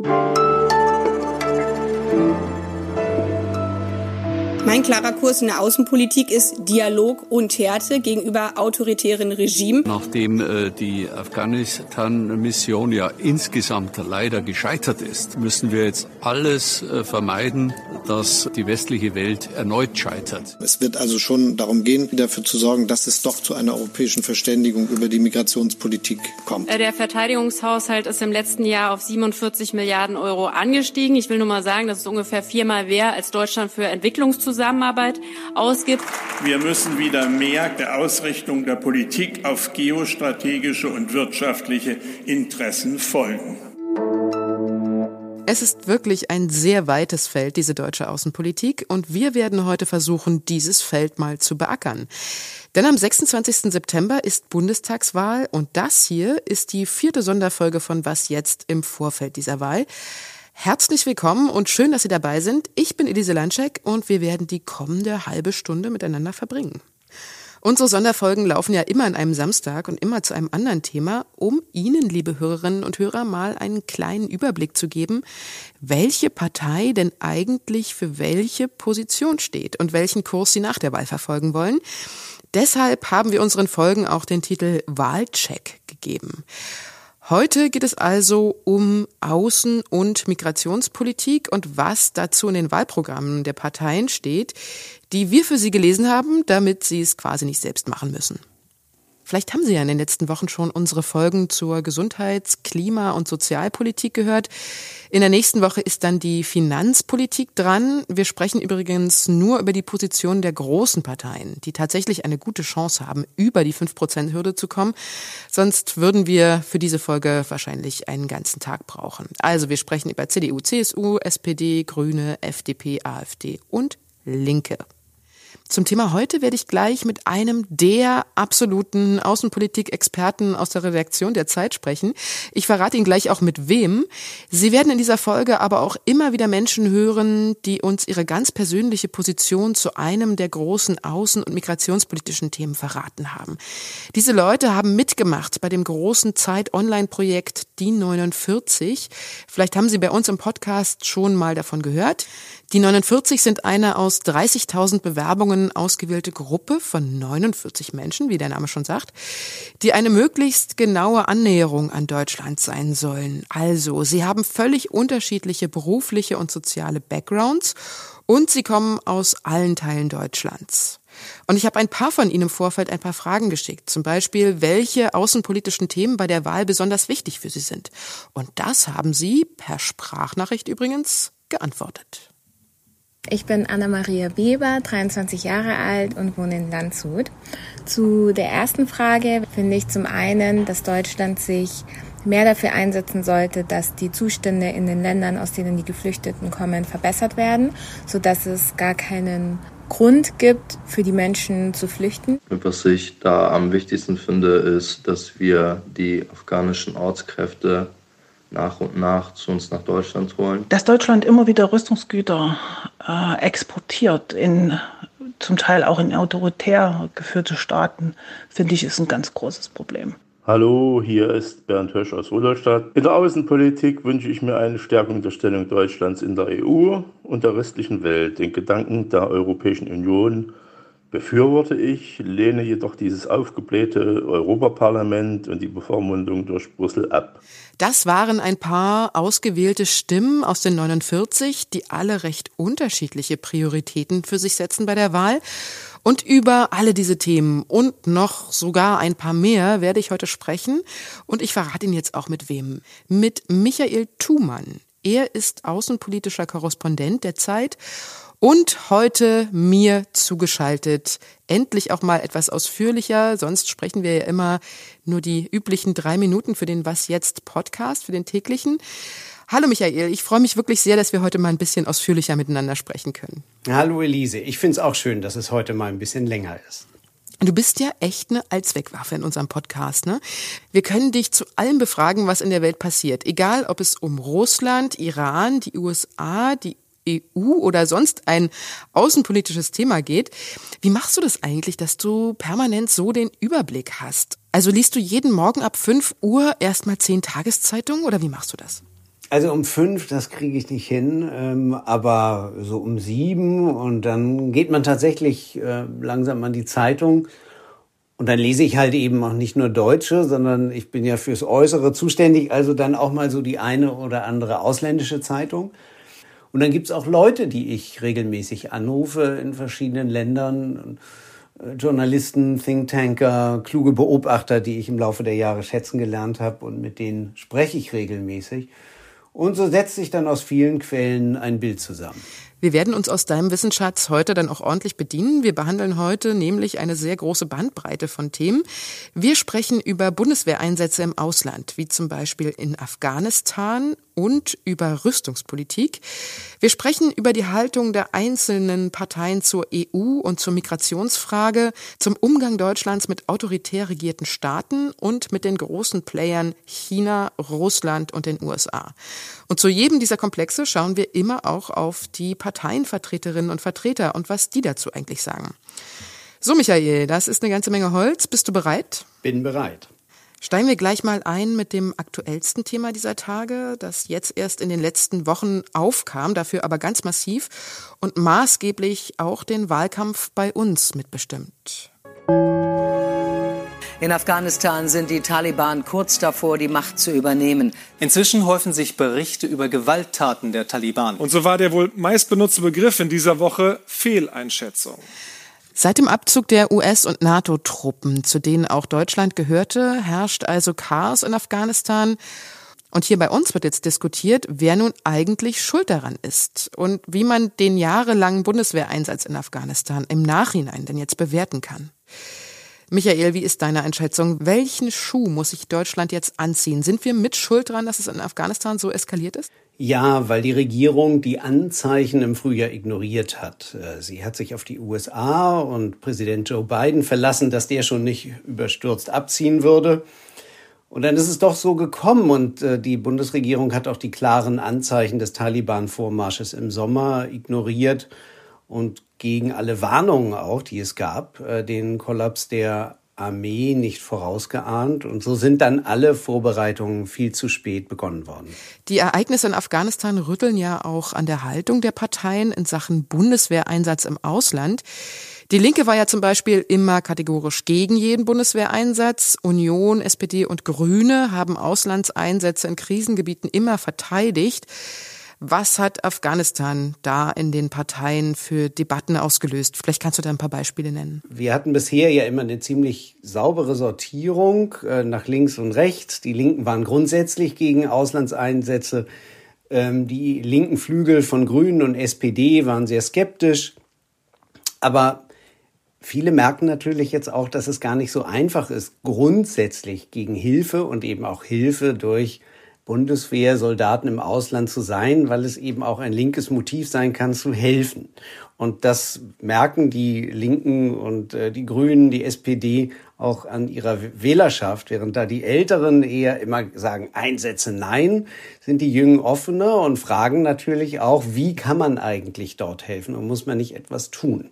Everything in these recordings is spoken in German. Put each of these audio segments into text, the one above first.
Thank you. Mein klarer Kurs in der Außenpolitik ist Dialog und Härte gegenüber autoritären Regimen. Nachdem äh, die Afghanistan-Mission ja insgesamt leider gescheitert ist, müssen wir jetzt alles äh, vermeiden, dass die westliche Welt erneut scheitert. Es wird also schon darum gehen, dafür zu sorgen, dass es doch zu einer europäischen Verständigung über die Migrationspolitik kommt. Äh, der Verteidigungshaushalt ist im letzten Jahr auf 47 Milliarden Euro angestiegen. Ich will nur mal sagen, das ist ungefähr viermal mehr als Deutschland für Entwicklungszusammenarbeit Zusammenarbeit ausgibt. Wir müssen wieder mehr der Ausrichtung der Politik auf geostrategische und wirtschaftliche Interessen folgen. Es ist wirklich ein sehr weites Feld, diese deutsche Außenpolitik, und wir werden heute versuchen, dieses Feld mal zu beackern. Denn am 26. September ist Bundestagswahl und das hier ist die vierte Sonderfolge von Was jetzt im Vorfeld dieser Wahl. Herzlich willkommen und schön, dass Sie dabei sind. Ich bin Elise Landschek und wir werden die kommende halbe Stunde miteinander verbringen. Unsere Sonderfolgen laufen ja immer an einem Samstag und immer zu einem anderen Thema, um Ihnen, liebe Hörerinnen und Hörer, mal einen kleinen Überblick zu geben, welche Partei denn eigentlich für welche Position steht und welchen Kurs Sie nach der Wahl verfolgen wollen. Deshalb haben wir unseren Folgen auch den Titel Wahlcheck gegeben. Heute geht es also um Außen- und Migrationspolitik und was dazu in den Wahlprogrammen der Parteien steht, die wir für Sie gelesen haben, damit Sie es quasi nicht selbst machen müssen. Vielleicht haben Sie ja in den letzten Wochen schon unsere Folgen zur Gesundheits-, Klima- und Sozialpolitik gehört. In der nächsten Woche ist dann die Finanzpolitik dran. Wir sprechen übrigens nur über die Position der großen Parteien, die tatsächlich eine gute Chance haben, über die 5-Prozent-Hürde zu kommen. Sonst würden wir für diese Folge wahrscheinlich einen ganzen Tag brauchen. Also wir sprechen über CDU, CSU, SPD, Grüne, FDP, AfD und Linke. Zum Thema heute werde ich gleich mit einem der absoluten Außenpolitik-Experten aus der Redaktion der Zeit sprechen. Ich verrate Ihnen gleich auch mit wem. Sie werden in dieser Folge aber auch immer wieder Menschen hören, die uns ihre ganz persönliche Position zu einem der großen außen- und migrationspolitischen Themen verraten haben. Diese Leute haben mitgemacht bei dem großen Zeit-Online-Projekt DIN 49. Vielleicht haben Sie bei uns im Podcast schon mal davon gehört. Die 49 sind eine aus 30.000 Bewerbungen ausgewählte Gruppe von 49 Menschen, wie der Name schon sagt, die eine möglichst genaue Annäherung an Deutschland sein sollen. Also, sie haben völlig unterschiedliche berufliche und soziale Backgrounds und sie kommen aus allen Teilen Deutschlands. Und ich habe ein paar von Ihnen im Vorfeld ein paar Fragen geschickt. Zum Beispiel, welche außenpolitischen Themen bei der Wahl besonders wichtig für Sie sind. Und das haben Sie, per Sprachnachricht übrigens, geantwortet. Ich bin Anna-Maria Weber, 23 Jahre alt und wohne in Landshut. Zu der ersten Frage finde ich zum einen, dass Deutschland sich mehr dafür einsetzen sollte, dass die Zustände in den Ländern, aus denen die Geflüchteten kommen, verbessert werden, sodass es gar keinen Grund gibt, für die Menschen zu flüchten. Was ich da am wichtigsten finde, ist, dass wir die afghanischen Ortskräfte nach und nach zu uns nach Deutschland holen. Dass Deutschland immer wieder Rüstungsgüter äh, exportiert, in, zum Teil auch in autoritär geführte Staaten, finde ich, ist ein ganz großes Problem. Hallo, hier ist Bernd Hösch aus Rudolstadt. In der Außenpolitik wünsche ich mir eine Stärkung der Stellung Deutschlands in der EU und der restlichen Welt. Den Gedanken der Europäischen Union befürworte ich, lehne jedoch dieses aufgeblähte Europaparlament und die Bevormundung durch Brüssel ab. Das waren ein paar ausgewählte Stimmen aus den 49, die alle recht unterschiedliche Prioritäten für sich setzen bei der Wahl. Und über alle diese Themen und noch sogar ein paar mehr werde ich heute sprechen. Und ich verrate Ihnen jetzt auch mit wem. Mit Michael Thumann. Er ist außenpolitischer Korrespondent der Zeit und heute mir zugeschaltet. Endlich auch mal etwas ausführlicher. Sonst sprechen wir ja immer nur die üblichen drei Minuten für den Was jetzt Podcast, für den täglichen. Hallo Michael, ich freue mich wirklich sehr, dass wir heute mal ein bisschen ausführlicher miteinander sprechen können. Hallo Elise, ich finde es auch schön, dass es heute mal ein bisschen länger ist. Du bist ja echt eine Allzweckwaffe in unserem Podcast, ne? Wir können dich zu allem befragen, was in der Welt passiert. Egal, ob es um Russland, Iran, die USA, die EU oder sonst ein außenpolitisches Thema geht. Wie machst du das eigentlich, dass du permanent so den Überblick hast? Also liest du jeden Morgen ab 5 Uhr erstmal zehn Tageszeitungen oder wie machst du das? Also um fünf, das kriege ich nicht hin, ähm, aber so um sieben und dann geht man tatsächlich äh, langsam an die Zeitung und dann lese ich halt eben auch nicht nur Deutsche, sondern ich bin ja fürs Äußere zuständig, also dann auch mal so die eine oder andere ausländische Zeitung. Und dann gibt's auch Leute, die ich regelmäßig anrufe in verschiedenen Ländern. Äh, Journalisten, Thinktanker, kluge Beobachter, die ich im Laufe der Jahre schätzen gelernt habe und mit denen spreche ich regelmäßig. Und so setzt sich dann aus vielen Quellen ein Bild zusammen. Wir werden uns aus deinem Wissensschatz heute dann auch ordentlich bedienen. Wir behandeln heute nämlich eine sehr große Bandbreite von Themen. Wir sprechen über Bundeswehreinsätze im Ausland, wie zum Beispiel in Afghanistan und über Rüstungspolitik. Wir sprechen über die Haltung der einzelnen Parteien zur EU und zur Migrationsfrage, zum Umgang Deutschlands mit autoritär regierten Staaten und mit den großen Playern China, Russland und den USA. Und zu jedem dieser Komplexe schauen wir immer auch auf die Parteienvertreterinnen und Vertreter und was die dazu eigentlich sagen. So, Michael, das ist eine ganze Menge Holz. Bist du bereit? Bin bereit. Steigen wir gleich mal ein mit dem aktuellsten Thema dieser Tage, das jetzt erst in den letzten Wochen aufkam, dafür aber ganz massiv und maßgeblich auch den Wahlkampf bei uns mitbestimmt. In Afghanistan sind die Taliban kurz davor, die Macht zu übernehmen. Inzwischen häufen sich Berichte über Gewalttaten der Taliban. Und so war der wohl meistbenutzte Begriff in dieser Woche Fehleinschätzung. Seit dem Abzug der US- und NATO-Truppen, zu denen auch Deutschland gehörte, herrscht also Chaos in Afghanistan. Und hier bei uns wird jetzt diskutiert, wer nun eigentlich schuld daran ist und wie man den jahrelangen Bundeswehreinsatz in Afghanistan im Nachhinein denn jetzt bewerten kann. Michael, wie ist deine Einschätzung? Welchen Schuh muss sich Deutschland jetzt anziehen? Sind wir mit Schuld daran, dass es in Afghanistan so eskaliert ist? Ja, weil die Regierung die Anzeichen im Frühjahr ignoriert hat. Äh, sie hat sich auf die USA und Präsident Joe Biden verlassen, dass der schon nicht überstürzt abziehen würde. Und dann ist es doch so gekommen und äh, die Bundesregierung hat auch die klaren Anzeichen des Taliban-Vormarsches im Sommer ignoriert und gegen alle Warnungen auch, die es gab, äh, den Kollaps der Armee nicht vorausgeahnt. Und so sind dann alle Vorbereitungen viel zu spät begonnen worden. Die Ereignisse in Afghanistan rütteln ja auch an der Haltung der Parteien in Sachen Bundeswehreinsatz im Ausland. Die Linke war ja zum Beispiel immer kategorisch gegen jeden Bundeswehreinsatz. Union, SPD und Grüne haben Auslandseinsätze in Krisengebieten immer verteidigt. Was hat Afghanistan da in den Parteien für Debatten ausgelöst? Vielleicht kannst du da ein paar Beispiele nennen. Wir hatten bisher ja immer eine ziemlich saubere Sortierung äh, nach links und rechts. Die Linken waren grundsätzlich gegen Auslandseinsätze. Ähm, die linken Flügel von Grünen und SPD waren sehr skeptisch. Aber viele merken natürlich jetzt auch, dass es gar nicht so einfach ist, grundsätzlich gegen Hilfe und eben auch Hilfe durch Bundeswehrsoldaten im Ausland zu sein, weil es eben auch ein linkes Motiv sein kann, zu helfen. Und das merken die Linken und äh, die Grünen, die SPD auch an ihrer Wählerschaft, während da die Älteren eher immer sagen, Einsätze nein, sind die Jungen offener und fragen natürlich auch, wie kann man eigentlich dort helfen und muss man nicht etwas tun?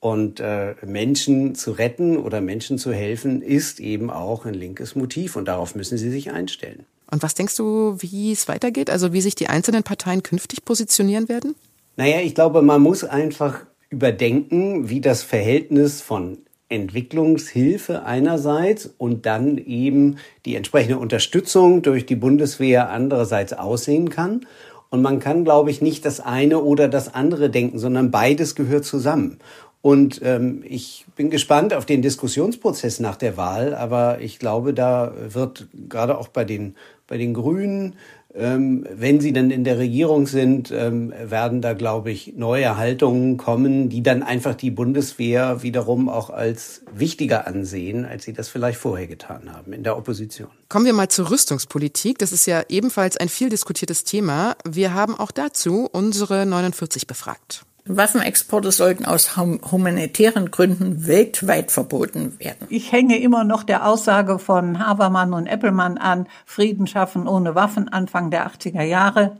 Und äh, Menschen zu retten oder Menschen zu helfen, ist eben auch ein linkes Motiv und darauf müssen sie sich einstellen. Und was denkst du, wie es weitergeht? Also wie sich die einzelnen Parteien künftig positionieren werden? Naja, ich glaube, man muss einfach überdenken, wie das Verhältnis von Entwicklungshilfe einerseits und dann eben die entsprechende Unterstützung durch die Bundeswehr andererseits aussehen kann. Und man kann, glaube ich, nicht das eine oder das andere denken, sondern beides gehört zusammen. Und ähm, ich bin gespannt auf den Diskussionsprozess nach der Wahl, aber ich glaube, da wird gerade auch bei den, bei den Grünen, ähm, wenn sie dann in der Regierung sind, ähm, werden da, glaube ich, neue Haltungen kommen, die dann einfach die Bundeswehr wiederum auch als wichtiger ansehen, als sie das vielleicht vorher getan haben in der Opposition. Kommen wir mal zur Rüstungspolitik. Das ist ja ebenfalls ein viel diskutiertes Thema. Wir haben auch dazu unsere 49 befragt. Waffenexporte sollten aus humanitären Gründen weltweit verboten werden. Ich hänge immer noch der Aussage von Habermann und Eppelmann an, Frieden schaffen ohne Waffen Anfang der 80er Jahre.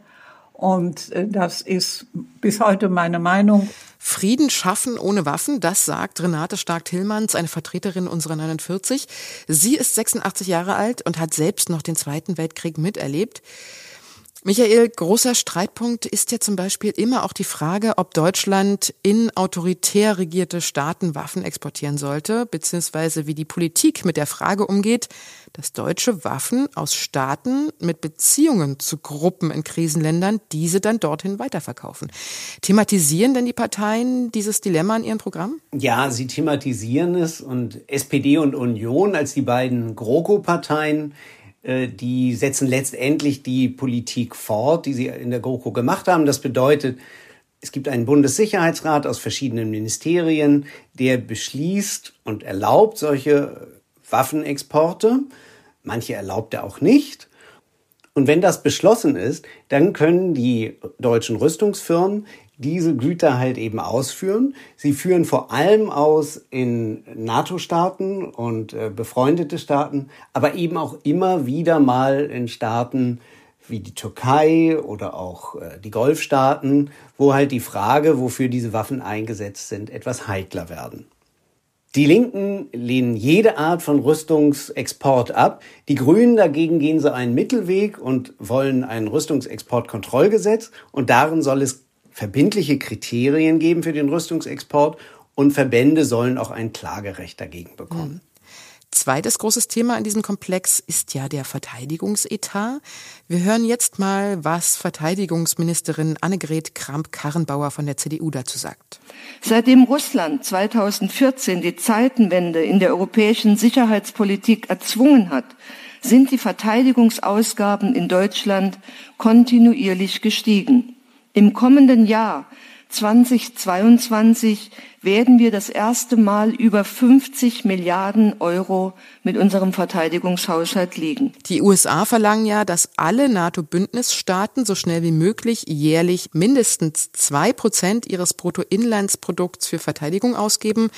Und äh, das ist bis heute meine Meinung. Frieden schaffen ohne Waffen, das sagt Renate Stark-Tillmanns, eine Vertreterin unserer 49. Sie ist 86 Jahre alt und hat selbst noch den Zweiten Weltkrieg miterlebt. Michael, großer Streitpunkt ist ja zum Beispiel immer auch die Frage, ob Deutschland in autoritär regierte Staaten Waffen exportieren sollte, beziehungsweise wie die Politik mit der Frage umgeht, dass deutsche Waffen aus Staaten mit Beziehungen zu Gruppen in Krisenländern diese dann dorthin weiterverkaufen. Thematisieren denn die Parteien dieses Dilemma in ihren Programmen? Ja, sie thematisieren es und SPD und Union als die beiden GroKo-Parteien die setzen letztendlich die Politik fort, die sie in der GroKo gemacht haben. Das bedeutet, es gibt einen Bundessicherheitsrat aus verschiedenen Ministerien, der beschließt und erlaubt solche Waffenexporte. Manche erlaubt er auch nicht. Und wenn das beschlossen ist, dann können die deutschen Rüstungsfirmen diese Güter halt eben ausführen. Sie führen vor allem aus in NATO-Staaten und äh, befreundete Staaten, aber eben auch immer wieder mal in Staaten wie die Türkei oder auch äh, die Golfstaaten, wo halt die Frage, wofür diese Waffen eingesetzt sind, etwas heikler werden. Die Linken lehnen jede Art von Rüstungsexport ab. Die Grünen dagegen gehen so einen Mittelweg und wollen ein Rüstungsexportkontrollgesetz und darin soll es verbindliche Kriterien geben für den Rüstungsexport und Verbände sollen auch ein Klagerecht dagegen bekommen. Mhm. Zweites großes Thema in diesem Komplex ist ja der Verteidigungsetat. Wir hören jetzt mal, was Verteidigungsministerin Annegret Kramp-Karrenbauer von der CDU dazu sagt. Seitdem Russland 2014 die Zeitenwende in der europäischen Sicherheitspolitik erzwungen hat, sind die Verteidigungsausgaben in Deutschland kontinuierlich gestiegen. Im kommenden Jahr 2022 werden wir das erste Mal über 50 Milliarden Euro mit unserem Verteidigungshaushalt liegen. Die USA verlangen ja, dass alle NATO-Bündnisstaaten so schnell wie möglich jährlich mindestens zwei Prozent ihres Bruttoinlandsprodukts für Verteidigung ausgeben.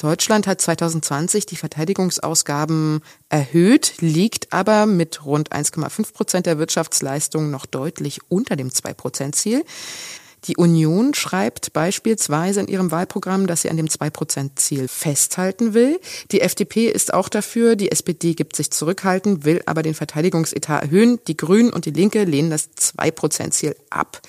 Deutschland hat 2020 die Verteidigungsausgaben erhöht, liegt aber mit rund 1,5 Prozent der Wirtschaftsleistung noch deutlich unter dem 2-Prozent-Ziel. Die Union schreibt beispielsweise in ihrem Wahlprogramm, dass sie an dem 2-Prozent-Ziel festhalten will. Die FDP ist auch dafür, die SPD gibt sich zurückhalten, will aber den Verteidigungsetat erhöhen. Die Grünen und die Linke lehnen das 2-Prozent-Ziel ab.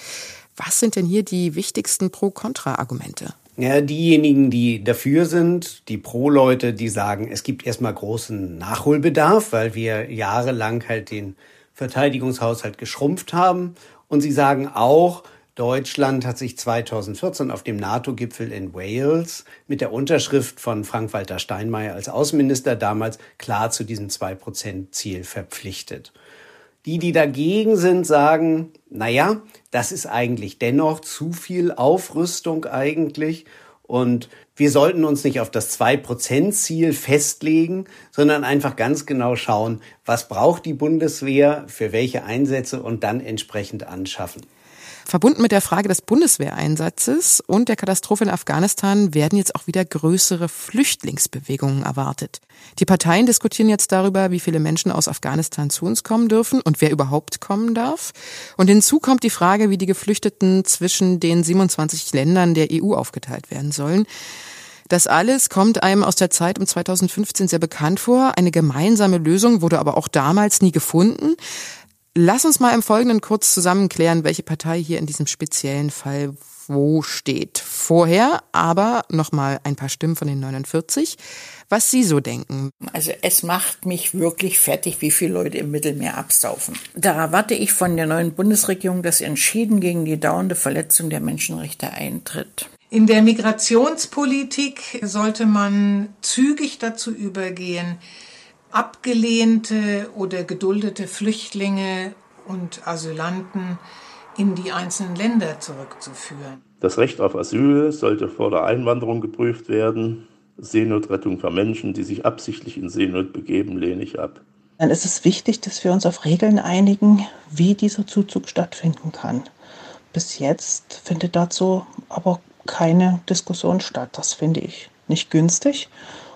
Was sind denn hier die wichtigsten Pro-Kontra-Argumente? Ja, diejenigen, die dafür sind, die Pro-Leute, die sagen, es gibt erstmal großen Nachholbedarf, weil wir jahrelang halt den Verteidigungshaushalt geschrumpft haben. Und sie sagen auch, Deutschland hat sich 2014 auf dem NATO-Gipfel in Wales mit der Unterschrift von Frank-Walter Steinmeier als Außenminister damals klar zu diesem 2-Prozent-Ziel verpflichtet. Die, die dagegen sind, sagen, na ja, das ist eigentlich dennoch zu viel Aufrüstung eigentlich und wir sollten uns nicht auf das 2%-Ziel festlegen, sondern einfach ganz genau schauen, was braucht die Bundeswehr, für welche Einsätze und dann entsprechend anschaffen. Verbunden mit der Frage des Bundeswehreinsatzes und der Katastrophe in Afghanistan werden jetzt auch wieder größere Flüchtlingsbewegungen erwartet. Die Parteien diskutieren jetzt darüber, wie viele Menschen aus Afghanistan zu uns kommen dürfen und wer überhaupt kommen darf. Und hinzu kommt die Frage, wie die Geflüchteten zwischen den 27 Ländern der EU aufgeteilt werden sollen. Das alles kommt einem aus der Zeit um 2015 sehr bekannt vor. Eine gemeinsame Lösung wurde aber auch damals nie gefunden. Lass uns mal im Folgenden kurz zusammenklären, welche Partei hier in diesem speziellen Fall wo steht. Vorher aber nochmal ein paar Stimmen von den 49, was Sie so denken. Also es macht mich wirklich fertig, wie viele Leute im Mittelmeer absaufen. Da erwarte ich von der neuen Bundesregierung, dass sie entschieden gegen die dauernde Verletzung der Menschenrechte eintritt. In der Migrationspolitik sollte man zügig dazu übergehen, abgelehnte oder geduldete Flüchtlinge und Asylanten in die einzelnen Länder zurückzuführen. Das Recht auf Asyl sollte vor der Einwanderung geprüft werden. Seenotrettung für Menschen, die sich absichtlich in Seenot begeben, lehne ich ab. Dann ist es wichtig, dass wir uns auf Regeln einigen, wie dieser Zuzug stattfinden kann. Bis jetzt findet dazu aber keine Diskussion statt. Das finde ich nicht günstig.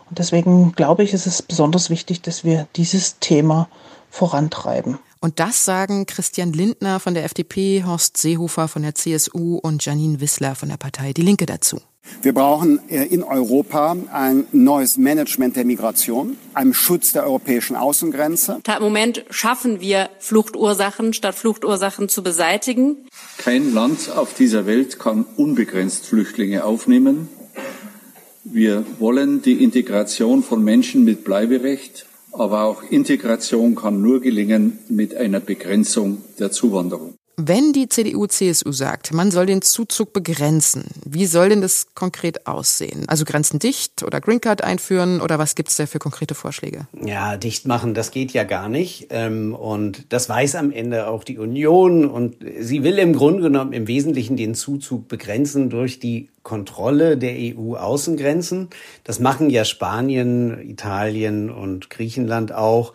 Und deswegen glaube ich, ist es besonders wichtig, dass wir dieses Thema vorantreiben. Und das sagen Christian Lindner von der FDP, Horst Seehofer von der CSU und Janine Wissler von der Partei Die Linke dazu. Wir brauchen äh, in Europa ein neues Management der Migration, einen Schutz der europäischen Außengrenze. Im Moment schaffen wir Fluchtursachen, statt Fluchtursachen zu beseitigen. Kein Land auf dieser Welt kann unbegrenzt Flüchtlinge aufnehmen. Wir wollen die Integration von Menschen mit Bleiberecht, aber auch Integration kann nur gelingen mit einer Begrenzung der Zuwanderung. Wenn die CDU-CSU sagt, man soll den Zuzug begrenzen, wie soll denn das konkret aussehen? Also Grenzen dicht oder Green Card einführen oder was gibt es da für konkrete Vorschläge? Ja, dicht machen, das geht ja gar nicht. Ähm, und das weiß am Ende auch die Union. Und sie will im Grunde genommen im Wesentlichen den Zuzug begrenzen durch die Kontrolle der EU-Außengrenzen. Das machen ja Spanien, Italien und Griechenland auch.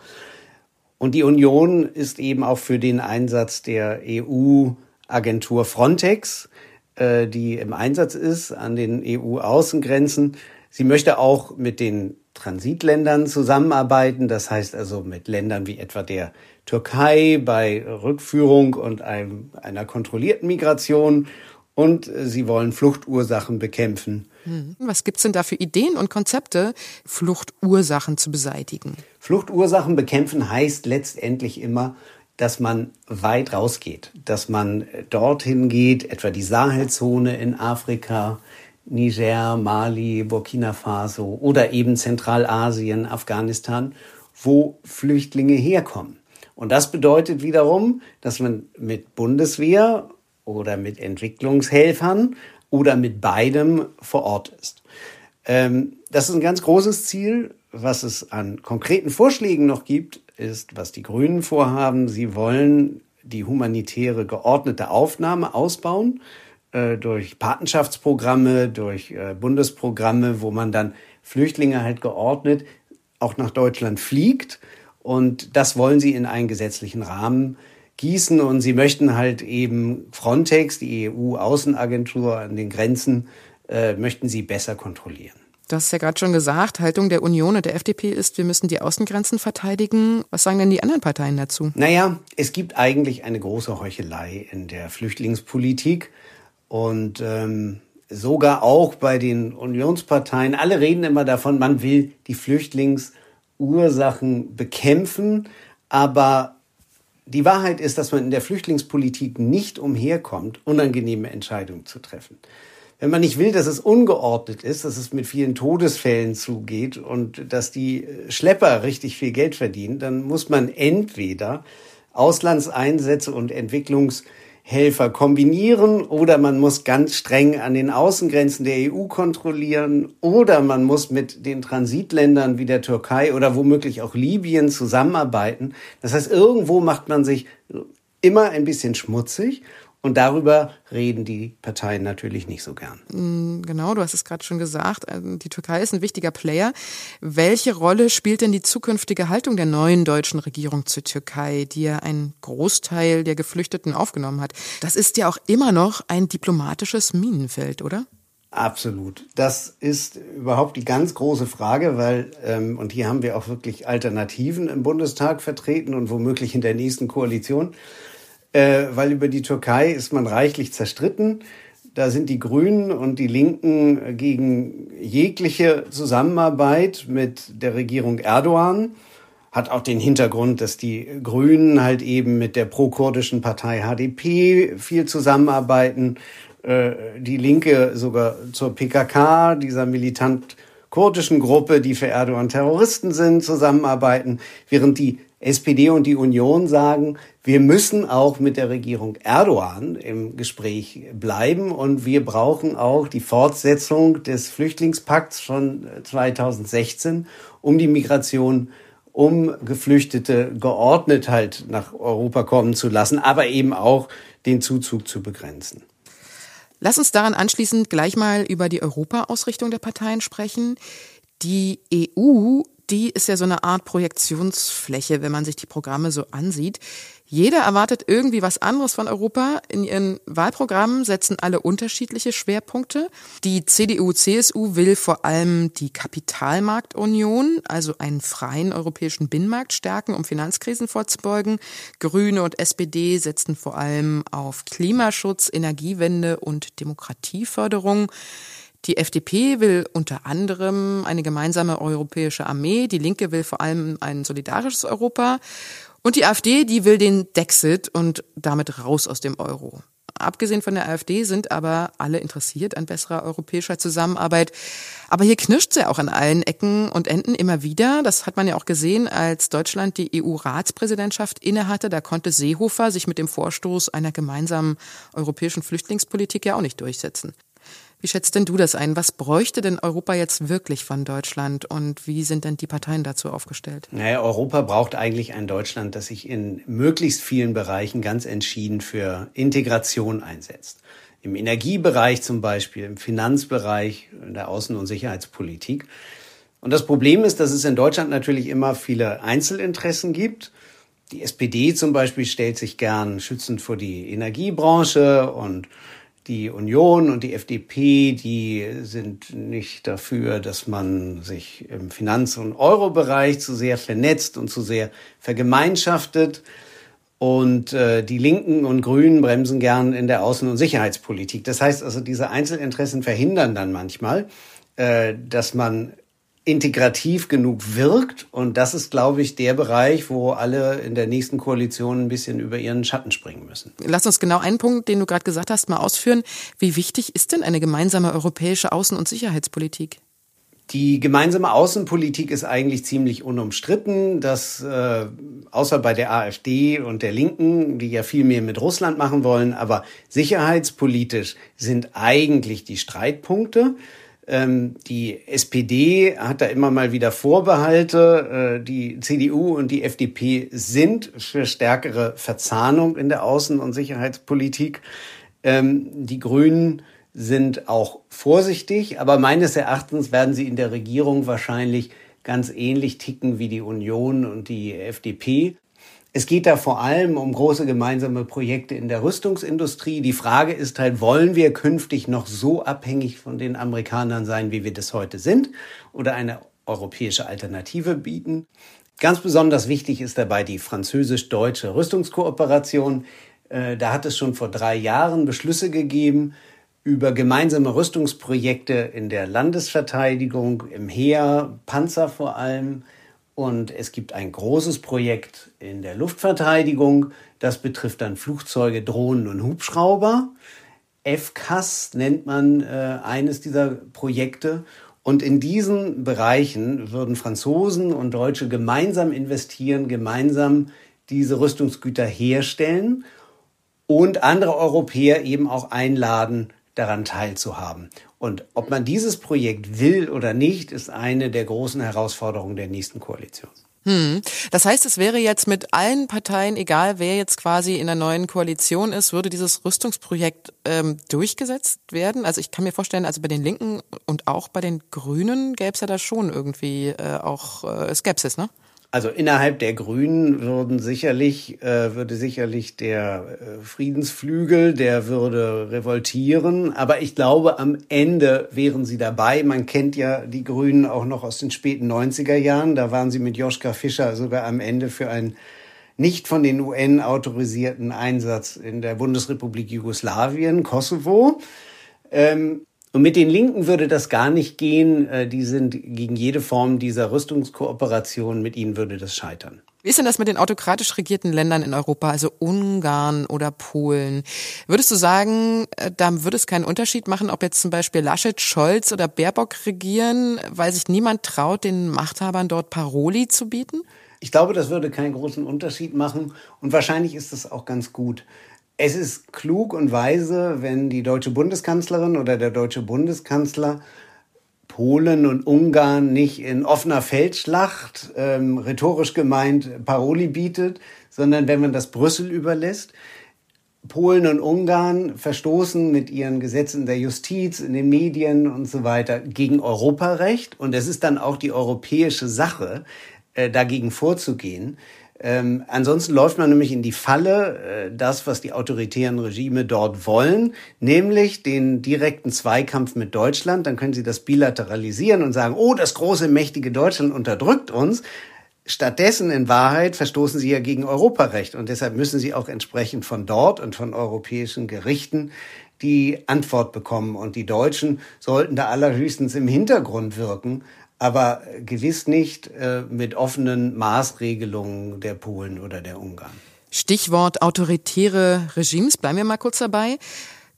Und die Union ist eben auch für den Einsatz der EU-Agentur Frontex, äh, die im Einsatz ist an den EU-Außengrenzen. Sie möchte auch mit den Transitländern zusammenarbeiten, das heißt also mit Ländern wie etwa der Türkei bei Rückführung und einem, einer kontrollierten Migration und sie wollen Fluchtursachen bekämpfen. Hm. Was gibt's denn da für Ideen und Konzepte, Fluchtursachen zu beseitigen? Fluchtursachen bekämpfen heißt letztendlich immer, dass man weit rausgeht, dass man dorthin geht, etwa die Sahelzone in Afrika, Niger, Mali, Burkina Faso oder eben Zentralasien, Afghanistan, wo Flüchtlinge herkommen. Und das bedeutet wiederum, dass man mit Bundeswehr oder mit Entwicklungshelfern oder mit beidem vor Ort ist. Ähm, das ist ein ganz großes Ziel. Was es an konkreten Vorschlägen noch gibt, ist, was die Grünen vorhaben. Sie wollen die humanitäre geordnete Aufnahme ausbauen äh, durch Patenschaftsprogramme, durch äh, Bundesprogramme, wo man dann Flüchtlinge halt geordnet auch nach Deutschland fliegt. Und das wollen sie in einen gesetzlichen Rahmen gießen und sie möchten halt eben Frontex, die EU-Außenagentur an den Grenzen, äh, möchten sie besser kontrollieren. Du hast ja gerade schon gesagt, Haltung der Union und der FDP ist, wir müssen die Außengrenzen verteidigen. Was sagen denn die anderen Parteien dazu? Naja, es gibt eigentlich eine große Heuchelei in der Flüchtlingspolitik und ähm, sogar auch bei den Unionsparteien. Alle reden immer davon, man will die Flüchtlingsursachen bekämpfen, aber die Wahrheit ist, dass man in der Flüchtlingspolitik nicht umherkommt, unangenehme Entscheidungen zu treffen. Wenn man nicht will, dass es ungeordnet ist, dass es mit vielen Todesfällen zugeht und dass die Schlepper richtig viel Geld verdienen, dann muss man entweder Auslandseinsätze und Entwicklungs Helfer kombinieren oder man muss ganz streng an den Außengrenzen der EU kontrollieren oder man muss mit den Transitländern wie der Türkei oder womöglich auch Libyen zusammenarbeiten. Das heißt, irgendwo macht man sich immer ein bisschen schmutzig und darüber reden die Parteien natürlich nicht so gern. Mm, genau, du hast es gerade schon gesagt. Also, die Türkei ist ein wichtiger Player. Welche Rolle spielt denn die zukünftige Haltung der neuen deutschen Regierung zur Türkei, die ja einen Großteil der Geflüchteten aufgenommen hat? Das ist ja auch immer noch ein diplomatisches Minenfeld, oder? Absolut. Das ist überhaupt die ganz große Frage, weil, ähm, und hier haben wir auch wirklich Alternativen im Bundestag vertreten und womöglich in der nächsten Koalition äh, weil über die Türkei ist man reichlich zerstritten. Da sind die Grünen und die Linken gegen jegliche Zusammenarbeit mit der Regierung Erdogan. Hat auch den Hintergrund, dass die Grünen halt eben mit der pro-kurdischen Partei HDP viel zusammenarbeiten. Äh, die Linke sogar zur PKK, dieser militant kurdischen Gruppe, die für Erdogan Terroristen sind, zusammenarbeiten, während die SPD und die Union sagen, wir müssen auch mit der Regierung Erdogan im Gespräch bleiben und wir brauchen auch die Fortsetzung des Flüchtlingspakts von 2016, um die Migration um Geflüchtete geordnet halt nach Europa kommen zu lassen, aber eben auch den Zuzug zu begrenzen. Lass uns daran anschließend gleich mal über die Europa-Ausrichtung der Parteien sprechen. Die EU die ist ja so eine Art Projektionsfläche, wenn man sich die Programme so ansieht. Jeder erwartet irgendwie was anderes von Europa. In ihren Wahlprogrammen setzen alle unterschiedliche Schwerpunkte. Die CDU-CSU will vor allem die Kapitalmarktunion, also einen freien europäischen Binnenmarkt stärken, um Finanzkrisen vorzubeugen. Grüne und SPD setzen vor allem auf Klimaschutz, Energiewende und Demokratieförderung. Die FDP will unter anderem eine gemeinsame europäische Armee, die Linke will vor allem ein solidarisches Europa und die AfD, die will den Dexit und damit raus aus dem Euro. Abgesehen von der AfD sind aber alle interessiert an besserer europäischer Zusammenarbeit. Aber hier knirscht es ja auch an allen Ecken und Enden immer wieder. Das hat man ja auch gesehen, als Deutschland die EU-Ratspräsidentschaft innehatte. Da konnte Seehofer sich mit dem Vorstoß einer gemeinsamen europäischen Flüchtlingspolitik ja auch nicht durchsetzen. Wie schätzt denn du das ein? Was bräuchte denn Europa jetzt wirklich von Deutschland und wie sind denn die Parteien dazu aufgestellt? Naja, Europa braucht eigentlich ein Deutschland, das sich in möglichst vielen Bereichen ganz entschieden für Integration einsetzt. Im Energiebereich zum Beispiel, im Finanzbereich, in der Außen- und Sicherheitspolitik. Und das Problem ist, dass es in Deutschland natürlich immer viele Einzelinteressen gibt. Die SPD zum Beispiel stellt sich gern schützend vor die Energiebranche und die Union und die FDP, die sind nicht dafür, dass man sich im Finanz- und Euro-Bereich zu sehr vernetzt und zu sehr vergemeinschaftet. Und äh, die Linken und Grünen bremsen gern in der Außen- und Sicherheitspolitik. Das heißt also, diese Einzelinteressen verhindern dann manchmal, äh, dass man integrativ genug wirkt. Und das ist, glaube ich, der Bereich, wo alle in der nächsten Koalition ein bisschen über ihren Schatten springen müssen. Lass uns genau einen Punkt, den du gerade gesagt hast, mal ausführen. Wie wichtig ist denn eine gemeinsame europäische Außen- und Sicherheitspolitik? Die gemeinsame Außenpolitik ist eigentlich ziemlich unumstritten, dass äh, außer bei der AfD und der Linken, die ja viel mehr mit Russland machen wollen, aber sicherheitspolitisch sind eigentlich die Streitpunkte. Ähm, die SPD hat da immer mal wieder Vorbehalte. Äh, die CDU und die FDP sind für stärkere Verzahnung in der Außen- und Sicherheitspolitik. Ähm, die Grünen sind auch vorsichtig, aber meines Erachtens werden sie in der Regierung wahrscheinlich ganz ähnlich ticken wie die Union und die FDP. Es geht da vor allem um große gemeinsame Projekte in der Rüstungsindustrie. Die Frage ist halt, wollen wir künftig noch so abhängig von den Amerikanern sein, wie wir das heute sind, oder eine europäische Alternative bieten? Ganz besonders wichtig ist dabei die französisch-deutsche Rüstungskooperation. Äh, da hat es schon vor drei Jahren Beschlüsse gegeben über gemeinsame Rüstungsprojekte in der Landesverteidigung, im Heer, Panzer vor allem, und es gibt ein großes Projekt in der Luftverteidigung, das betrifft dann Flugzeuge, Drohnen und Hubschrauber. FCAS nennt man äh, eines dieser Projekte. Und in diesen Bereichen würden Franzosen und Deutsche gemeinsam investieren, gemeinsam diese Rüstungsgüter herstellen und andere Europäer eben auch einladen, daran teilzuhaben. Und ob man dieses Projekt will oder nicht, ist eine der großen Herausforderungen der nächsten Koalition. Hm. Das heißt, es wäre jetzt mit allen Parteien, egal wer jetzt quasi in der neuen Koalition ist, würde dieses Rüstungsprojekt ähm, durchgesetzt werden? Also ich kann mir vorstellen, also bei den Linken und auch bei den Grünen gäbe es ja da schon irgendwie äh, auch äh, Skepsis, ne? Also innerhalb der Grünen würden sicherlich, äh, würde sicherlich der äh, Friedensflügel, der würde revoltieren. Aber ich glaube, am Ende wären sie dabei. Man kennt ja die Grünen auch noch aus den späten 90er Jahren. Da waren sie mit Joschka Fischer sogar am Ende für einen nicht von den UN autorisierten Einsatz in der Bundesrepublik Jugoslawien, Kosovo. Ähm, und mit den Linken würde das gar nicht gehen. Äh, die sind gegen jede Form dieser Rüstungskooperation. Mit ihnen würde das scheitern. Wie ist denn das mit den autokratisch regierten Ländern in Europa, also Ungarn oder Polen? Würdest du sagen, äh, da würde es keinen Unterschied machen, ob jetzt zum Beispiel Laschet, Scholz oder Baerbock regieren, weil sich niemand traut, den Machthabern dort Paroli zu bieten? Ich glaube, das würde keinen großen Unterschied machen und wahrscheinlich ist das auch ganz gut. Es ist klug und weise, wenn die deutsche Bundeskanzlerin oder der deutsche Bundeskanzler Polen und Ungarn nicht in offener Feldschlacht, ähm, rhetorisch gemeint, Paroli bietet, sondern wenn man das Brüssel überlässt. Polen und Ungarn verstoßen mit ihren Gesetzen der Justiz, in den Medien und so weiter gegen Europarecht. Und es ist dann auch die europäische Sache, äh, dagegen vorzugehen. Ähm, ansonsten läuft man nämlich in die Falle, äh, das, was die autoritären Regime dort wollen, nämlich den direkten Zweikampf mit Deutschland. Dann können sie das bilateralisieren und sagen, oh, das große, mächtige Deutschland unterdrückt uns. Stattdessen in Wahrheit verstoßen sie ja gegen Europarecht und deshalb müssen sie auch entsprechend von dort und von europäischen Gerichten die Antwort bekommen. Und die Deutschen sollten da allerhöchstens im Hintergrund wirken, aber gewiss nicht äh, mit offenen Maßregelungen der Polen oder der Ungarn. Stichwort autoritäre Regimes, bleiben wir mal kurz dabei.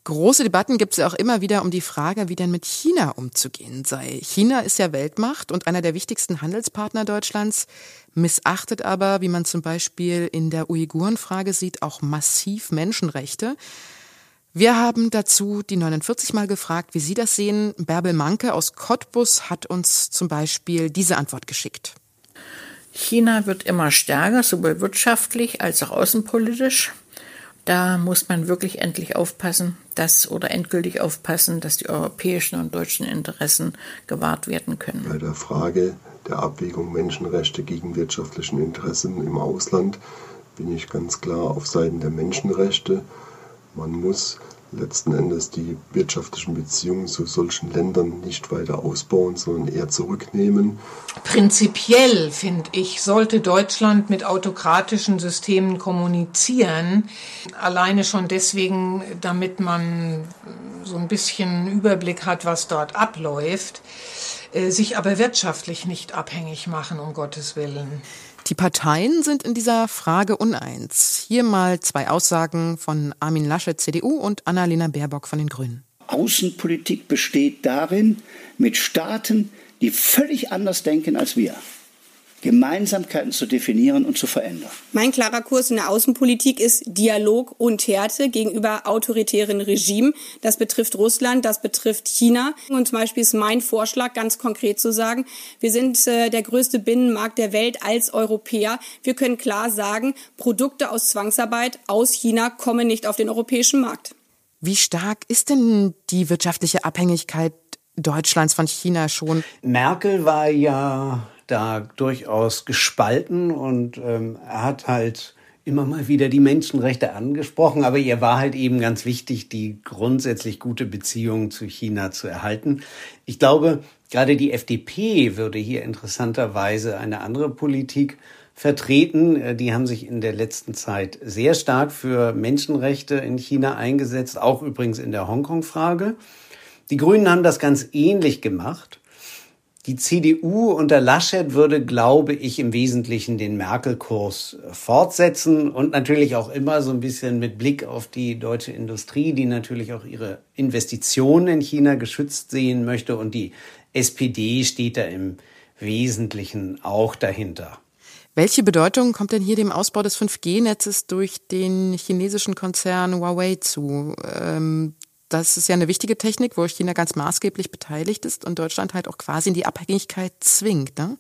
Große Debatten gibt es ja auch immer wieder um die Frage, wie denn mit China umzugehen sei. China ist ja Weltmacht und einer der wichtigsten Handelspartner Deutschlands, missachtet aber, wie man zum Beispiel in der Uigurenfrage sieht, auch massiv Menschenrechte. Wir haben dazu die 49 mal gefragt, wie Sie das sehen. Bärbel Manke aus Cottbus hat uns zum Beispiel diese Antwort geschickt. China wird immer stärker, sowohl wirtschaftlich als auch außenpolitisch. Da muss man wirklich endlich aufpassen, dass oder endgültig aufpassen, dass die europäischen und deutschen Interessen gewahrt werden können. Bei der Frage der Abwägung Menschenrechte gegen wirtschaftlichen Interessen im Ausland bin ich ganz klar auf Seiten der Menschenrechte. Man muss letzten Endes die wirtschaftlichen Beziehungen zu solchen Ländern nicht weiter ausbauen, sondern eher zurücknehmen. Prinzipiell, finde ich, sollte Deutschland mit autokratischen Systemen kommunizieren. Alleine schon deswegen, damit man so ein bisschen Überblick hat, was dort abläuft, äh, sich aber wirtschaftlich nicht abhängig machen, um Gottes Willen. Die Parteien sind in dieser Frage uneins. Hier mal zwei Aussagen von Armin Laschet, CDU und Annalena Baerbock von den Grünen. Außenpolitik besteht darin, mit Staaten, die völlig anders denken als wir, Gemeinsamkeiten zu definieren und zu verändern. Mein klarer Kurs in der Außenpolitik ist Dialog und Härte gegenüber autoritären Regimen. Das betrifft Russland, das betrifft China. Und zum Beispiel ist mein Vorschlag, ganz konkret zu sagen, wir sind äh, der größte Binnenmarkt der Welt als Europäer. Wir können klar sagen, Produkte aus Zwangsarbeit aus China kommen nicht auf den europäischen Markt. Wie stark ist denn die wirtschaftliche Abhängigkeit Deutschlands von China schon? Merkel war ja da durchaus gespalten und ähm, er hat halt immer mal wieder die Menschenrechte angesprochen, aber ihr war halt eben ganz wichtig, die grundsätzlich gute Beziehung zu China zu erhalten. Ich glaube, gerade die FDP würde hier interessanterweise eine andere Politik vertreten. Äh, die haben sich in der letzten Zeit sehr stark für Menschenrechte in China eingesetzt, auch übrigens in der Hongkong-Frage. Die Grünen haben das ganz ähnlich gemacht. Die CDU unter Laschet würde, glaube ich, im Wesentlichen den Merkel-Kurs fortsetzen und natürlich auch immer so ein bisschen mit Blick auf die deutsche Industrie, die natürlich auch ihre Investitionen in China geschützt sehen möchte. Und die SPD steht da im Wesentlichen auch dahinter. Welche Bedeutung kommt denn hier dem Ausbau des 5G-Netzes durch den chinesischen Konzern Huawei zu? Ähm, das ist ja eine wichtige Technik, wo China ganz maßgeblich beteiligt ist und Deutschland halt auch quasi in die Abhängigkeit zwingt. Ne?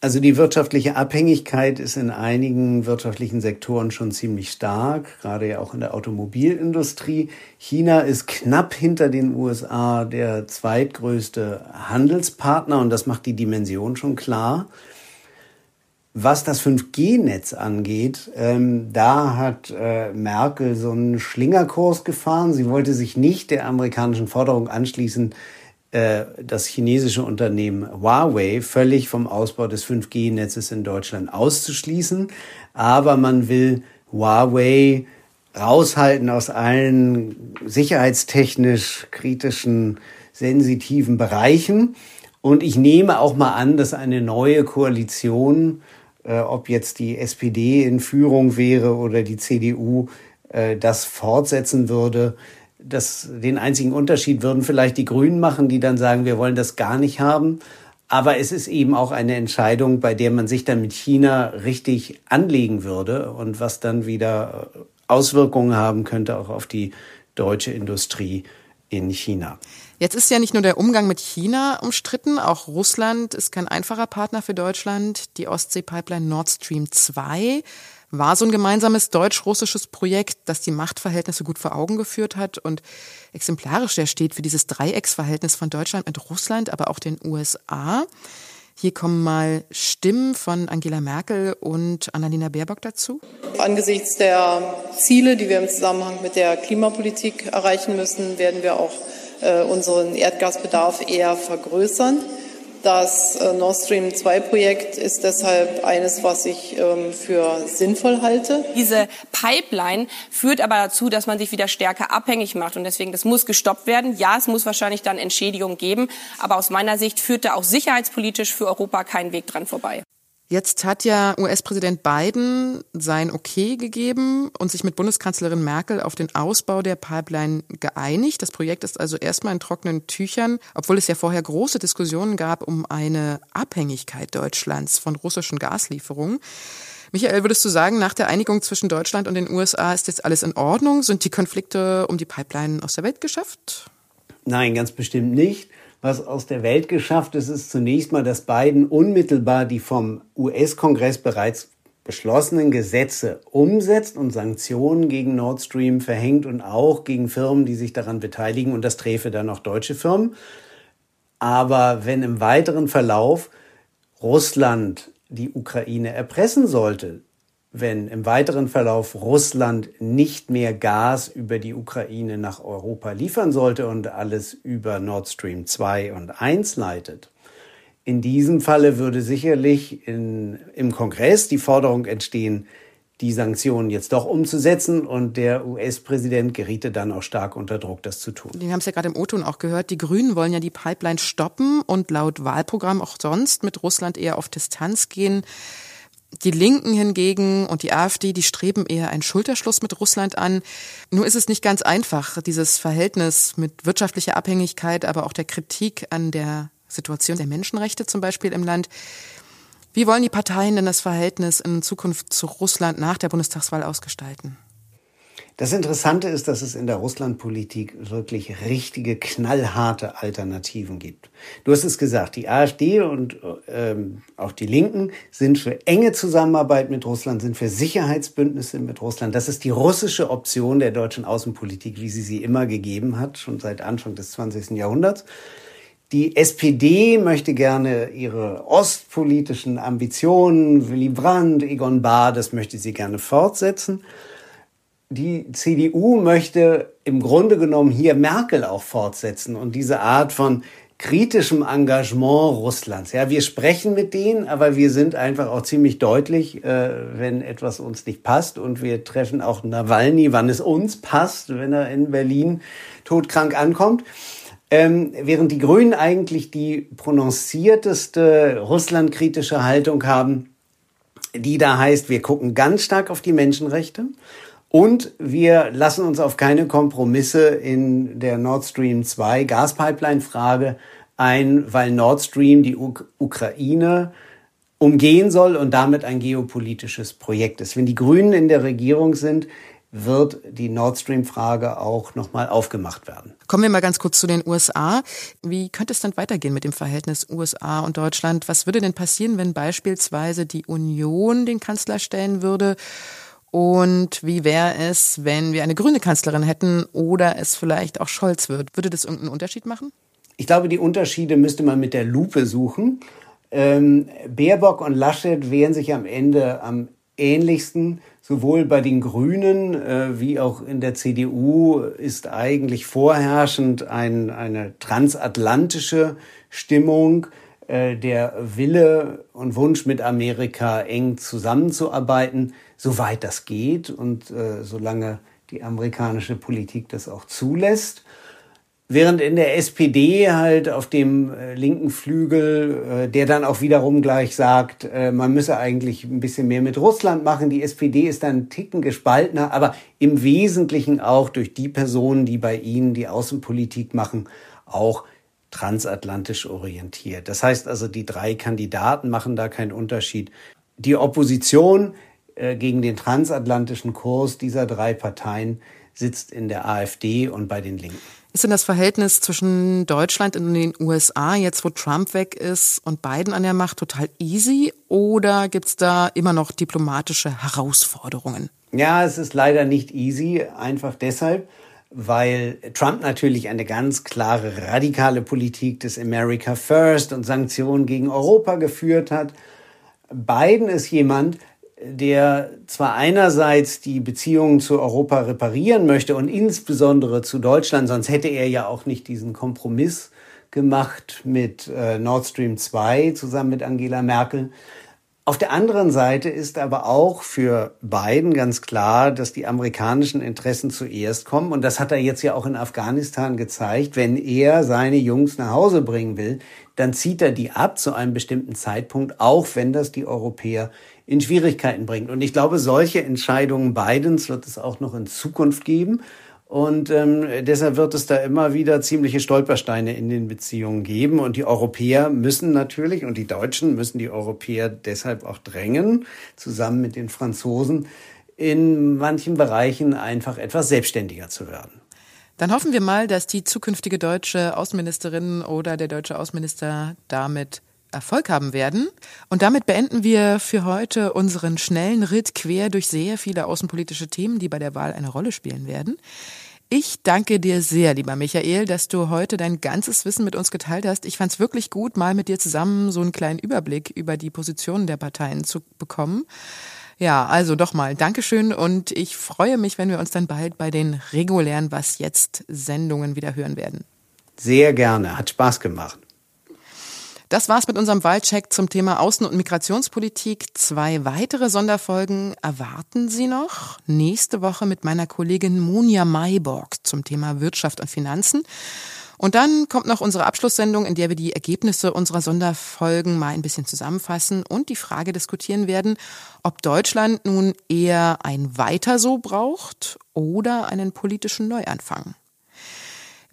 Also die wirtschaftliche Abhängigkeit ist in einigen wirtschaftlichen Sektoren schon ziemlich stark, gerade ja auch in der Automobilindustrie. China ist knapp hinter den USA der zweitgrößte Handelspartner und das macht die Dimension schon klar. Was das 5G-Netz angeht, ähm, da hat äh, Merkel so einen Schlingerkurs gefahren. Sie wollte sich nicht der amerikanischen Forderung anschließen, äh, das chinesische Unternehmen Huawei völlig vom Ausbau des 5G-Netzes in Deutschland auszuschließen. Aber man will Huawei raushalten aus allen sicherheitstechnisch kritischen, sensitiven Bereichen. Und ich nehme auch mal an, dass eine neue Koalition äh, ob jetzt die SPD in Führung wäre oder die CDU, äh, das fortsetzen würde. Das, den einzigen Unterschied würden vielleicht die Grünen machen, die dann sagen, wir wollen das gar nicht haben. Aber es ist eben auch eine Entscheidung, bei der man sich dann mit China richtig anlegen würde und was dann wieder Auswirkungen haben könnte auch auf die deutsche Industrie in China. Jetzt ist ja nicht nur der Umgang mit China umstritten, auch Russland ist kein einfacher Partner für Deutschland. Die Ostsee-Pipeline Nord Stream 2 war so ein gemeinsames deutsch-russisches Projekt, das die Machtverhältnisse gut vor Augen geführt hat und exemplarisch ja steht für dieses Dreiecksverhältnis von Deutschland mit Russland, aber auch den USA. Hier kommen mal Stimmen von Angela Merkel und Annalena Baerbock dazu. Angesichts der Ziele, die wir im Zusammenhang mit der Klimapolitik erreichen müssen, werden wir auch äh, unseren Erdgasbedarf eher vergrößern. Das äh, Nord Stream 2 Projekt ist deshalb eines, was ich ähm, für sinnvoll halte. Diese Pipeline führt aber dazu, dass man sich wieder stärker abhängig macht und deswegen das muss gestoppt werden. Ja, es muss wahrscheinlich dann Entschädigung geben, aber aus meiner Sicht führt da auch sicherheitspolitisch für Europa kein Weg dran vorbei. Jetzt hat ja US-Präsident Biden sein Okay gegeben und sich mit Bundeskanzlerin Merkel auf den Ausbau der Pipeline geeinigt. Das Projekt ist also erstmal in trockenen Tüchern, obwohl es ja vorher große Diskussionen gab um eine Abhängigkeit Deutschlands von russischen Gaslieferungen. Michael, würdest du sagen, nach der Einigung zwischen Deutschland und den USA ist jetzt alles in Ordnung? Sind die Konflikte um die Pipeline aus der Welt geschafft? Nein, ganz bestimmt nicht was aus der Welt geschafft ist, ist zunächst mal, dass Biden unmittelbar die vom US-Kongress bereits beschlossenen Gesetze umsetzt und Sanktionen gegen Nord Stream verhängt und auch gegen Firmen, die sich daran beteiligen. Und das träfe dann auch deutsche Firmen. Aber wenn im weiteren Verlauf Russland die Ukraine erpressen sollte, wenn im weiteren Verlauf Russland nicht mehr Gas über die Ukraine nach Europa liefern sollte und alles über Nord Stream 2 und 1 leitet. In diesem Falle würde sicherlich in, im Kongress die Forderung entstehen, die Sanktionen jetzt doch umzusetzen und der US-Präsident geriete dann auch stark unter Druck, das zu tun. Wir haben es ja gerade im O-Ton auch gehört, die Grünen wollen ja die Pipeline stoppen und laut Wahlprogramm auch sonst mit Russland eher auf Distanz gehen. Die Linken hingegen und die AfD, die streben eher einen Schulterschluss mit Russland an. Nur ist es nicht ganz einfach, dieses Verhältnis mit wirtschaftlicher Abhängigkeit, aber auch der Kritik an der Situation der Menschenrechte zum Beispiel im Land. Wie wollen die Parteien denn das Verhältnis in Zukunft zu Russland nach der Bundestagswahl ausgestalten? Das Interessante ist, dass es in der Russlandpolitik wirklich richtige, knallharte Alternativen gibt. Du hast es gesagt, die AfD und ähm, auch die Linken sind für enge Zusammenarbeit mit Russland, sind für Sicherheitsbündnisse mit Russland. Das ist die russische Option der deutschen Außenpolitik, wie sie sie immer gegeben hat, schon seit Anfang des 20. Jahrhunderts. Die SPD möchte gerne ihre ostpolitischen Ambitionen, Willy Brandt, Egon Bahr, das möchte sie gerne fortsetzen die CDU möchte im Grunde genommen hier Merkel auch fortsetzen und diese Art von kritischem Engagement Russlands. Ja, wir sprechen mit denen, aber wir sind einfach auch ziemlich deutlich, äh, wenn etwas uns nicht passt. Und wir treffen auch Nawalny, wann es uns passt, wenn er in Berlin todkrank ankommt. Ähm, während die Grünen eigentlich die prononcierteste russlandkritische Haltung haben, die da heißt, wir gucken ganz stark auf die Menschenrechte und wir lassen uns auf keine Kompromisse in der Nord Stream 2 Gaspipeline-Frage ein, weil Nord Stream die Uk Ukraine umgehen soll und damit ein geopolitisches Projekt ist. Wenn die Grünen in der Regierung sind, wird die Nord Stream-Frage auch nochmal aufgemacht werden. Kommen wir mal ganz kurz zu den USA. Wie könnte es dann weitergehen mit dem Verhältnis USA und Deutschland? Was würde denn passieren, wenn beispielsweise die Union den Kanzler stellen würde und wie wäre es, wenn wir eine grüne Kanzlerin hätten oder es vielleicht auch Scholz wird? Würde das irgendeinen Unterschied machen? Ich glaube, die Unterschiede müsste man mit der Lupe suchen. Ähm, Baerbock und Laschet wären sich am Ende am ähnlichsten. Sowohl bei den Grünen äh, wie auch in der CDU ist eigentlich vorherrschend ein, eine transatlantische Stimmung, äh, der Wille und Wunsch mit Amerika eng zusammenzuarbeiten soweit das geht und äh, solange die amerikanische Politik das auch zulässt. Während in der SPD halt auf dem äh, linken Flügel, äh, der dann auch wiederum gleich sagt, äh, man müsse eigentlich ein bisschen mehr mit Russland machen. Die SPD ist dann ein Ticken gespaltener, aber im Wesentlichen auch durch die Personen, die bei ihnen die Außenpolitik machen, auch transatlantisch orientiert. Das heißt also, die drei Kandidaten machen da keinen Unterschied. Die Opposition gegen den transatlantischen Kurs dieser drei Parteien sitzt in der AfD und bei den Linken. Ist denn das Verhältnis zwischen Deutschland und den USA, jetzt wo Trump weg ist und Biden an der Macht, total easy? Oder gibt es da immer noch diplomatische Herausforderungen? Ja, es ist leider nicht easy, einfach deshalb, weil Trump natürlich eine ganz klare radikale Politik des America First und Sanktionen gegen Europa geführt hat. Biden ist jemand, der zwar einerseits die Beziehungen zu Europa reparieren möchte und insbesondere zu Deutschland, sonst hätte er ja auch nicht diesen Kompromiss gemacht mit äh, Nord Stream 2 zusammen mit Angela Merkel. Auf der anderen Seite ist aber auch für Biden ganz klar, dass die amerikanischen Interessen zuerst kommen. Und das hat er jetzt ja auch in Afghanistan gezeigt. Wenn er seine Jungs nach Hause bringen will, dann zieht er die ab zu einem bestimmten Zeitpunkt, auch wenn das die Europäer in Schwierigkeiten bringt. Und ich glaube, solche Entscheidungen Bidens wird es auch noch in Zukunft geben. Und ähm, deshalb wird es da immer wieder ziemliche Stolpersteine in den Beziehungen geben. Und die Europäer müssen natürlich, und die Deutschen müssen die Europäer deshalb auch drängen, zusammen mit den Franzosen, in manchen Bereichen einfach etwas selbstständiger zu werden. Dann hoffen wir mal, dass die zukünftige deutsche Außenministerin oder der deutsche Außenminister damit Erfolg haben werden. Und damit beenden wir für heute unseren schnellen Ritt quer durch sehr viele außenpolitische Themen, die bei der Wahl eine Rolle spielen werden. Ich danke dir sehr, lieber Michael, dass du heute dein ganzes Wissen mit uns geteilt hast. Ich fand es wirklich gut, mal mit dir zusammen so einen kleinen Überblick über die Positionen der Parteien zu bekommen. Ja, also doch mal Dankeschön und ich freue mich, wenn wir uns dann bald bei den regulären Was jetzt Sendungen wieder hören werden. Sehr gerne, hat Spaß gemacht. Das war's mit unserem Wahlcheck zum Thema Außen- und Migrationspolitik. Zwei weitere Sonderfolgen erwarten Sie noch. Nächste Woche mit meiner Kollegin Monja Mayborg zum Thema Wirtschaft und Finanzen. Und dann kommt noch unsere Abschlusssendung, in der wir die Ergebnisse unserer Sonderfolgen mal ein bisschen zusammenfassen und die Frage diskutieren werden, ob Deutschland nun eher ein Weiter so braucht oder einen politischen Neuanfang.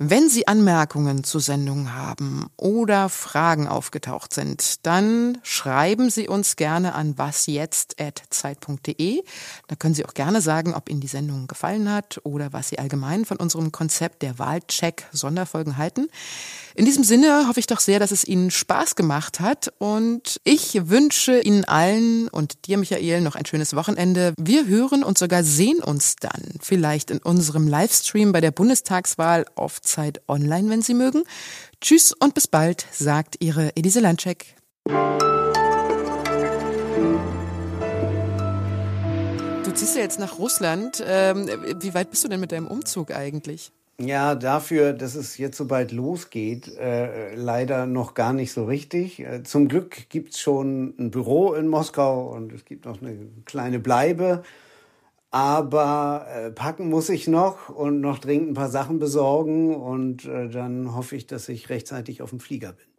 Wenn Sie Anmerkungen zur Sendung haben oder Fragen aufgetaucht sind, dann schreiben Sie uns gerne an wasjetzt.zeit.de. Da können Sie auch gerne sagen, ob Ihnen die Sendung gefallen hat oder was Sie allgemein von unserem Konzept der Wahlcheck Sonderfolgen halten. In diesem Sinne hoffe ich doch sehr, dass es Ihnen Spaß gemacht hat und ich wünsche Ihnen allen und dir, Michael, noch ein schönes Wochenende. Wir hören und sogar sehen uns dann vielleicht in unserem Livestream bei der Bundestagswahl auf Zeit online, wenn Sie mögen. Tschüss und bis bald, sagt Ihre Elise Landcheck. Du ziehst ja jetzt nach Russland. Ähm, wie weit bist du denn mit deinem Umzug eigentlich? Ja, dafür, dass es jetzt so bald losgeht, äh, leider noch gar nicht so richtig. Äh, zum Glück gibt's schon ein Büro in Moskau und es gibt noch eine kleine Bleibe. Aber äh, packen muss ich noch und noch dringend ein paar Sachen besorgen und äh, dann hoffe ich, dass ich rechtzeitig auf dem Flieger bin.